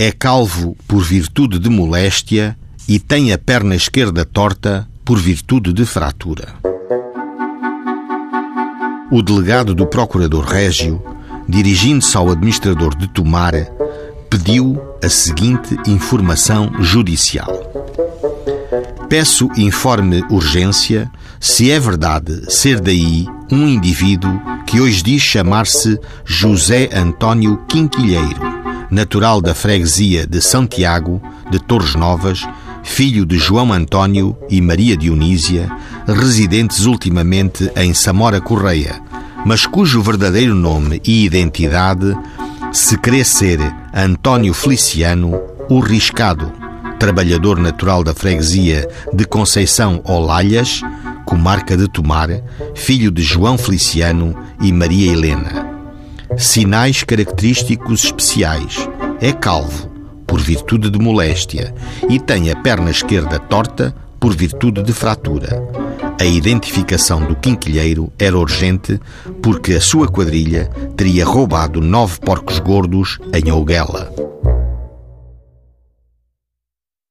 É calvo por virtude de moléstia e tem a perna esquerda torta por virtude de fratura. O delegado do Procurador Régio, dirigindo-se ao administrador de Tomar, pediu a seguinte informação judicial. Peço informe urgência se é verdade ser daí um indivíduo que hoje diz chamar-se José António Quinquilheiro, natural da freguesia de Santiago, de Torres Novas, filho de João António e Maria Dionísia, residentes ultimamente em Samora Correia, mas cujo verdadeiro nome e identidade se crê ser António Feliciano, o Riscado, trabalhador natural da freguesia de Conceição Olalhas, comarca de Tomar, filho de João Feliciano e Maria Helena. Sinais característicos especiais. É calvo, por virtude de moléstia, e tem a perna esquerda torta, por virtude de fratura. A identificação do quinquilheiro era urgente porque a sua quadrilha teria roubado nove porcos gordos em Ouguela.